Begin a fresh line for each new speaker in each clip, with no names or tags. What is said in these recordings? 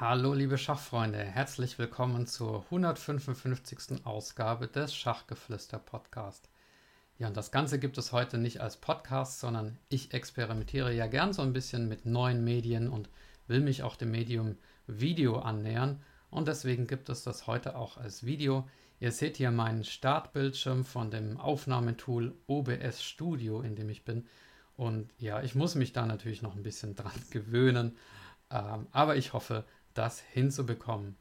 Hallo liebe Schachfreunde, herzlich willkommen zur 155. Ausgabe des Schachgeflüster Podcast. Ja, und das Ganze gibt es heute nicht als Podcast, sondern ich experimentiere ja gern so ein bisschen mit neuen Medien und will mich auch dem Medium Video annähern. Und deswegen gibt es das heute auch als Video. Ihr seht hier meinen Startbildschirm von dem Aufnahmetool OBS Studio, in dem ich bin. Und ja, ich muss mich da natürlich noch ein bisschen dran gewöhnen. Ähm, aber ich hoffe, das hinzubekommen.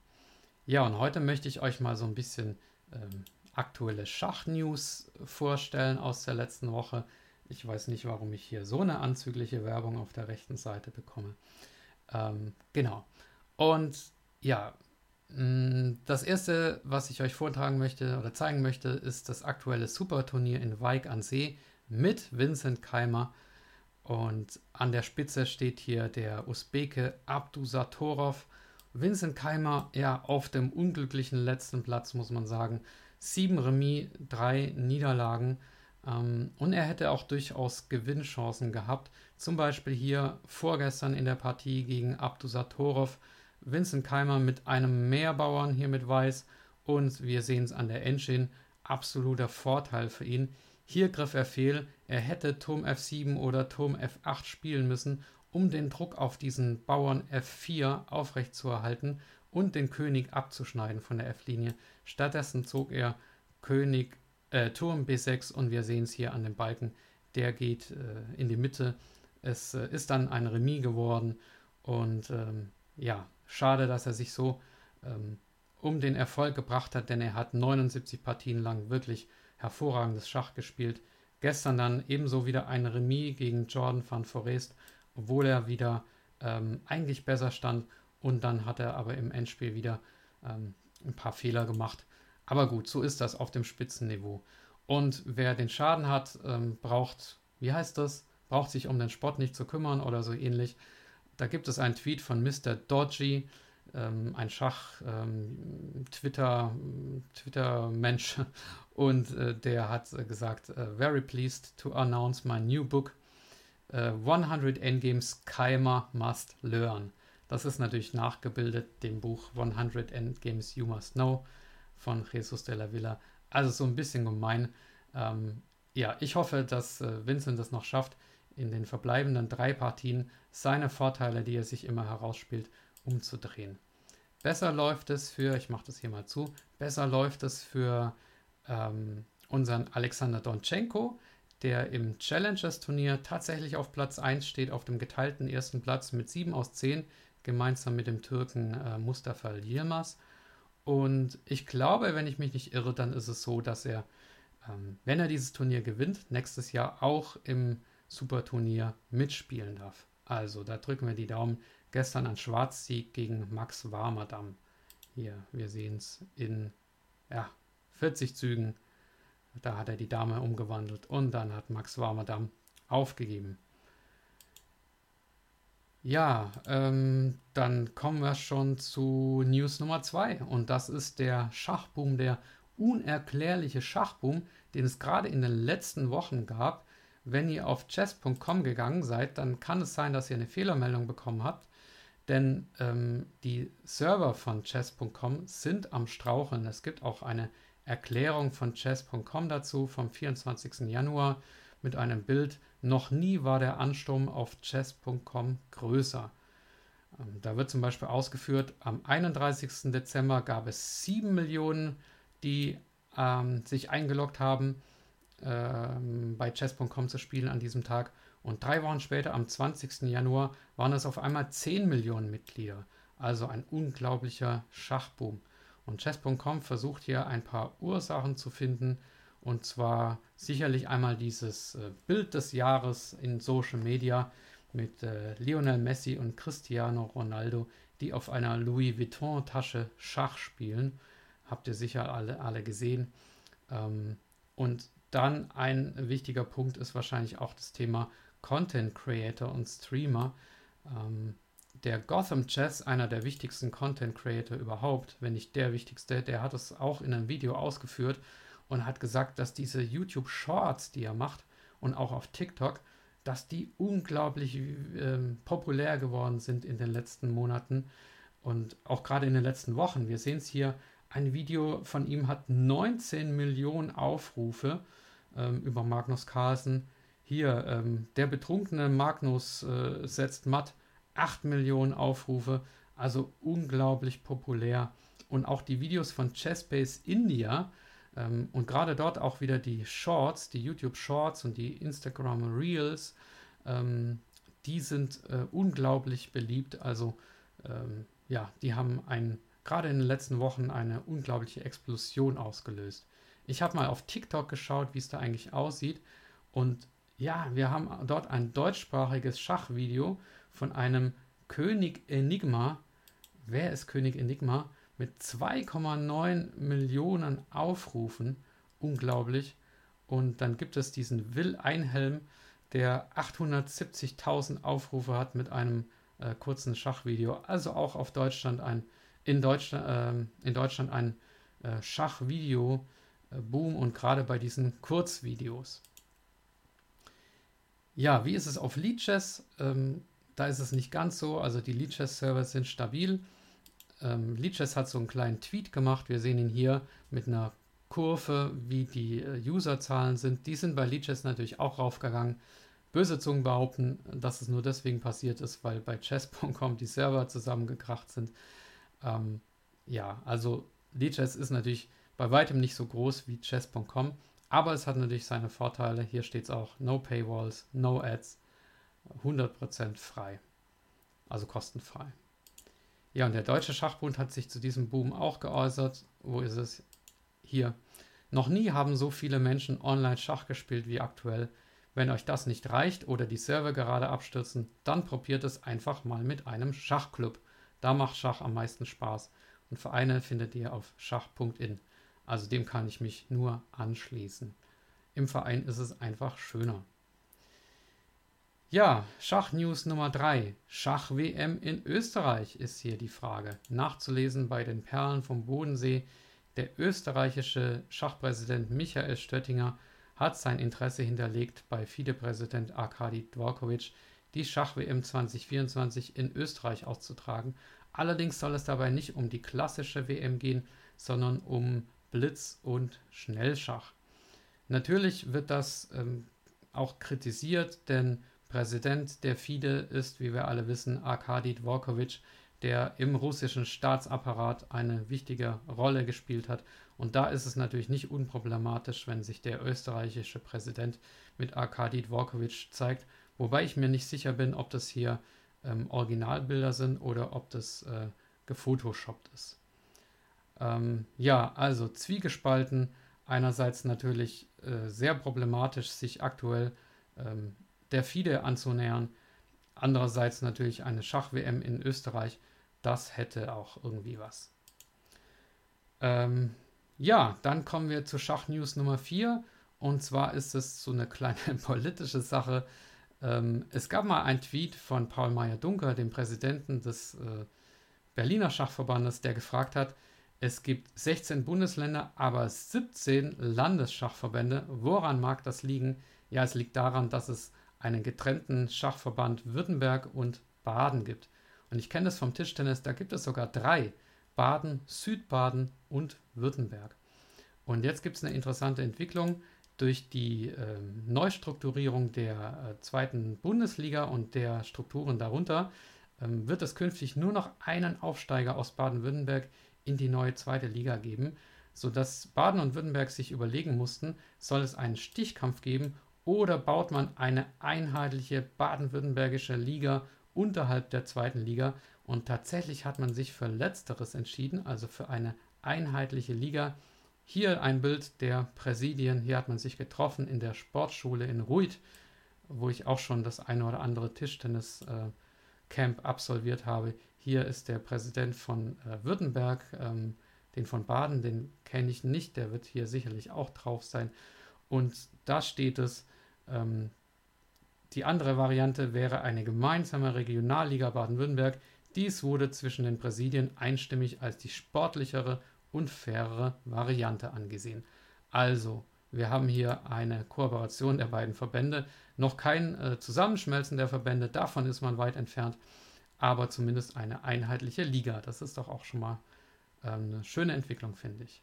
Ja, und heute möchte ich euch mal so ein bisschen ähm, aktuelle Schachnews vorstellen aus der letzten Woche. Ich weiß nicht, warum ich hier so eine anzügliche Werbung auf der rechten Seite bekomme. Ähm, genau. Und ja, mm, das erste, was ich euch vortragen möchte oder zeigen möchte, ist das aktuelle Superturnier in Weig an See mit Vincent Keimer. Und an der Spitze steht hier der Usbeke Abdusatorov. Vincent Keimer, ja, auf dem unglücklichen letzten Platz, muss man sagen. Sieben Remis, drei Niederlagen. Ähm, und er hätte auch durchaus Gewinnchancen gehabt. Zum Beispiel hier vorgestern in der Partie gegen Abdusatorov. Vincent Keimer mit einem Mehrbauern hier mit Weiß. Und wir sehen es an der Engine. Absoluter Vorteil für ihn. Hier griff er fehl. Er hätte Turm F7 oder Turm F8 spielen müssen, um den Druck auf diesen Bauern F4 aufrechtzuerhalten und den König abzuschneiden von der F-Linie. Stattdessen zog er König äh, Turm B6 und wir sehen es hier an dem Balken, der geht äh, in die Mitte. Es äh, ist dann ein Remis geworden und ähm, ja, schade, dass er sich so ähm, um den Erfolg gebracht hat, denn er hat 79 Partien lang wirklich hervorragendes Schach gespielt. Gestern dann ebenso wieder ein Remis gegen Jordan van Forest, obwohl er wieder ähm, eigentlich besser stand und dann hat er aber im Endspiel wieder ähm, ein paar Fehler gemacht. Aber gut, so ist das auf dem Spitzenniveau. Und wer den Schaden hat, ähm, braucht, wie heißt das, braucht sich um den Sport nicht zu kümmern oder so ähnlich. Da gibt es einen Tweet von Mr. Dodgy, ähm, ein Schach-Twitter, ähm, Twitter-Mensch, und äh, der hat äh, gesagt, uh, very pleased to announce my new book, uh, 100 Endgames Keimer Must Learn. Das ist natürlich nachgebildet dem Buch 100 Endgames You Must Know von Jesus de la Villa. Also so ein bisschen gemein. Ähm, ja, ich hoffe, dass äh, Vincent es noch schafft, in den verbleibenden drei Partien seine Vorteile, die er sich immer herausspielt, umzudrehen. Besser läuft es für, ich mache das hier mal zu, besser läuft es für ähm, unseren Alexander Donchenko, der im Challengers-Turnier tatsächlich auf Platz 1 steht, auf dem geteilten ersten Platz mit 7 aus 10 gemeinsam mit dem Türken äh, Mustafa Yilmaz. Und ich glaube, wenn ich mich nicht irre, dann ist es so, dass er, ähm, wenn er dieses Turnier gewinnt, nächstes Jahr auch im Superturnier mitspielen darf. Also, da drücken wir die Daumen. Gestern ein Schwarzsieg gegen Max Warmerdam. Hier, wir sehen es in ja, 40 Zügen. Da hat er die Dame umgewandelt und dann hat Max Warmerdam aufgegeben. Ja, ähm, dann kommen wir schon zu News Nummer 2 und das ist der Schachboom, der unerklärliche Schachboom, den es gerade in den letzten Wochen gab. Wenn ihr auf chess.com gegangen seid, dann kann es sein, dass ihr eine Fehlermeldung bekommen habt, denn ähm, die Server von chess.com sind am Straucheln. Es gibt auch eine Erklärung von chess.com dazu vom 24. Januar mit einem Bild. Noch nie war der Ansturm auf chess.com größer. Ähm, da wird zum Beispiel ausgeführt, am 31. Dezember gab es 7 Millionen, die ähm, sich eingeloggt haben, ähm, bei chess.com zu spielen an diesem Tag. Und drei Wochen später, am 20. Januar, waren es auf einmal 10 Millionen Mitglieder. Also ein unglaublicher Schachboom. Und chess.com versucht hier ein paar Ursachen zu finden, und zwar sicherlich einmal dieses äh, Bild des Jahres in Social Media mit äh, Lionel Messi und Cristiano Ronaldo, die auf einer Louis Vuitton-Tasche Schach spielen. Habt ihr sicher alle, alle gesehen. Ähm, und dann ein wichtiger Punkt ist wahrscheinlich auch das Thema Content Creator und Streamer. Ähm, der Gotham Chess, einer der wichtigsten Content Creator überhaupt, wenn nicht der wichtigste, der hat es auch in einem Video ausgeführt und hat gesagt, dass diese YouTube Shorts, die er macht und auch auf TikTok, dass die unglaublich äh, populär geworden sind in den letzten Monaten Und auch gerade in den letzten Wochen, wir sehen es hier, ein Video von ihm hat 19 Millionen Aufrufe ähm, über Magnus Carlsen. Hier, ähm, der betrunkene Magnus äh, setzt matt 8 Millionen Aufrufe, also unglaublich populär. Und auch die Videos von Chessbase India ähm, und gerade dort auch wieder die Shorts, die YouTube Shorts und die Instagram Reels, ähm, die sind äh, unglaublich beliebt. Also ähm, ja, die haben ein, gerade in den letzten Wochen eine unglaubliche Explosion ausgelöst. Ich habe mal auf TikTok geschaut, wie es da eigentlich aussieht. Und ja, wir haben dort ein deutschsprachiges Schachvideo von einem König Enigma. Wer ist König Enigma? Mit 2,9 Millionen Aufrufen. Unglaublich. Und dann gibt es diesen Will Einhelm, der 870.000 Aufrufe hat mit einem äh, kurzen Schachvideo. Also auch auf Deutschland ein, in Deutschland, äh, in Deutschland ein äh, Schachvideo-Boom und gerade bei diesen Kurzvideos. Ja, wie ist es auf Leadchess? Ähm, da ist es nicht ganz so. Also die Leadchess-Server sind stabil. Ähm, Leadchess hat so einen kleinen Tweet gemacht. Wir sehen ihn hier mit einer Kurve, wie die äh, Userzahlen sind. Die sind bei Leadchess natürlich auch raufgegangen. Böse Zungen behaupten, dass es nur deswegen passiert ist, weil bei chess.com die Server zusammengekracht sind. Ähm, ja, also Leadchess ist natürlich bei weitem nicht so groß wie chess.com, aber es hat natürlich seine Vorteile. Hier steht es auch, no Paywalls, no Ads, 100% frei, also kostenfrei. Ja, und der Deutsche Schachbund hat sich zu diesem Boom auch geäußert. Wo ist es? Hier. Noch nie haben so viele Menschen online Schach gespielt wie aktuell. Wenn euch das nicht reicht oder die Server gerade abstürzen, dann probiert es einfach mal mit einem Schachclub. Da macht Schach am meisten Spaß. Und Vereine findet ihr auf schach.in. Also dem kann ich mich nur anschließen. Im Verein ist es einfach schöner. Ja, Schachnews Nummer 3. Schach-WM in Österreich ist hier die Frage. Nachzulesen bei den Perlen vom Bodensee. Der österreichische Schachpräsident Michael Stöttinger hat sein Interesse hinterlegt, bei FIDE-Präsident Arkadi Dvorkovic die Schach-WM 2024 in Österreich auszutragen. Allerdings soll es dabei nicht um die klassische WM gehen, sondern um Blitz- und Schnellschach. Natürlich wird das ähm, auch kritisiert, denn Präsident der FIDE ist, wie wir alle wissen, Arkadi Dvorkovic, der im russischen Staatsapparat eine wichtige Rolle gespielt hat und da ist es natürlich nicht unproblematisch, wenn sich der österreichische Präsident mit Arkadi Dvorkovic zeigt, wobei ich mir nicht sicher bin, ob das hier ähm, Originalbilder sind oder ob das äh, gefotoshoppt ist. Ähm, ja, also zwiegespalten. Einerseits natürlich äh, sehr problematisch, sich aktuell ähm, der FIDE anzunähern. Andererseits natürlich eine Schach-WM in Österreich. Das hätte auch irgendwie was. Ähm, ja, dann kommen wir zu Schachnews Nummer 4. Und zwar ist es so eine kleine politische Sache. Ähm, es gab mal einen Tweet von Paul Meyer-Dunker, dem Präsidenten des äh, Berliner Schachverbandes, der gefragt hat, es gibt 16 Bundesländer, aber 17 Landesschachverbände. Woran mag das liegen? Ja, es liegt daran, dass es einen getrennten Schachverband Württemberg und Baden gibt. Und ich kenne das vom Tischtennis, da gibt es sogar drei. Baden, Südbaden und Württemberg. Und jetzt gibt es eine interessante Entwicklung durch die äh, Neustrukturierung der äh, zweiten Bundesliga und der Strukturen darunter ähm, wird es künftig nur noch einen Aufsteiger aus Baden-Württemberg in die neue zweite Liga geben, sodass Baden und Württemberg sich überlegen mussten, soll es einen Stichkampf geben oder baut man eine einheitliche baden-württembergische Liga unterhalb der zweiten Liga und tatsächlich hat man sich für letzteres entschieden, also für eine einheitliche Liga. Hier ein Bild der Präsidien. Hier hat man sich getroffen in der Sportschule in Ruid, wo ich auch schon das eine oder andere Tischtennis-Camp absolviert habe. Hier ist der Präsident von äh, Württemberg, ähm, den von Baden, den kenne ich nicht, der wird hier sicherlich auch drauf sein. Und da steht es, ähm, die andere Variante wäre eine gemeinsame Regionalliga Baden-Württemberg, dies wurde zwischen den Präsidien einstimmig als die sportlichere und fairere Variante angesehen. Also, wir haben hier eine Kooperation der beiden Verbände, noch kein äh, Zusammenschmelzen der Verbände, davon ist man weit entfernt, aber zumindest eine einheitliche Liga. Das ist doch auch schon mal ähm, eine schöne Entwicklung, finde ich.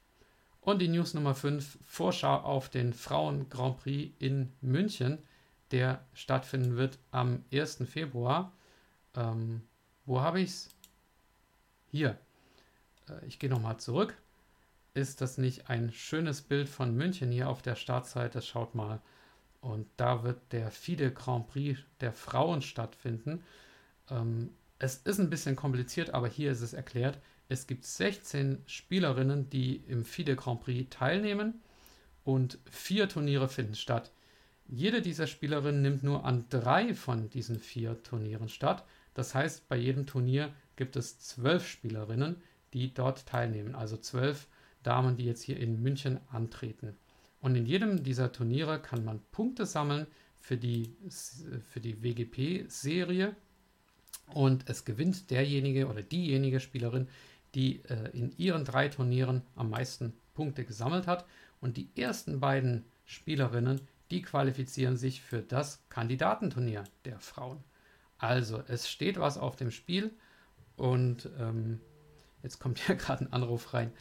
Und die News Nummer 5, Vorschau auf den Frauen Grand Prix in München, der stattfinden wird am 1. Februar. Ähm, wo habe ich es? Hier. Äh, ich gehe nochmal zurück. Ist das nicht ein schönes Bild von München hier auf der Startseite? Schaut mal. Und da wird der FIDE Grand Prix der Frauen stattfinden. Ähm, es ist ein bisschen kompliziert, aber hier ist es erklärt. Es gibt 16 Spielerinnen, die im FIDE Grand Prix teilnehmen und vier Turniere finden statt. Jede dieser Spielerinnen nimmt nur an drei von diesen vier Turnieren statt. Das heißt, bei jedem Turnier gibt es zwölf Spielerinnen, die dort teilnehmen. Also zwölf Damen, die jetzt hier in München antreten. Und in jedem dieser Turniere kann man Punkte sammeln für die, für die WGP-Serie. Und es gewinnt derjenige oder diejenige Spielerin, die äh, in ihren drei Turnieren am meisten Punkte gesammelt hat. Und die ersten beiden Spielerinnen, die qualifizieren sich für das Kandidatenturnier der Frauen. Also, es steht was auf dem Spiel und ähm, jetzt kommt ja gerade ein Anruf rein.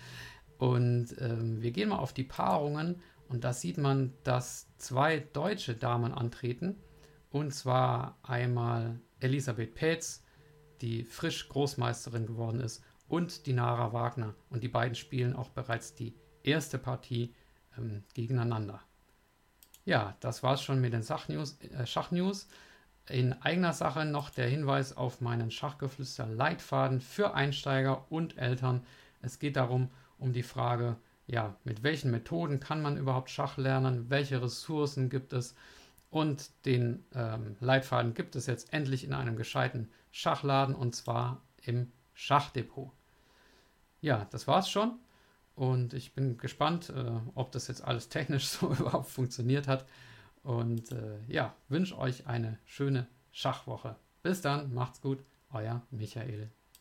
Und ähm, wir gehen mal auf die Paarungen und da sieht man, dass zwei deutsche Damen antreten. Und zwar einmal Elisabeth Petz, die frisch Großmeisterin geworden ist, und die Nara Wagner. Und die beiden spielen auch bereits die erste Partie ähm, gegeneinander. Ja, das war es schon mit den Sachnews, äh, Schachnews. In eigener Sache noch der Hinweis auf meinen Schachgeflüster Leitfaden für Einsteiger und Eltern. Es geht darum, um die Frage, ja, mit welchen Methoden kann man überhaupt Schach lernen, welche Ressourcen gibt es und den ähm, Leitfaden gibt es jetzt endlich in einem gescheiten Schachladen und zwar im Schachdepot. Ja, das war's schon. Und ich bin gespannt, äh, ob das jetzt alles technisch so überhaupt funktioniert hat. Und äh, ja, wünsche euch eine schöne Schachwoche. Bis dann, macht's gut, euer Michael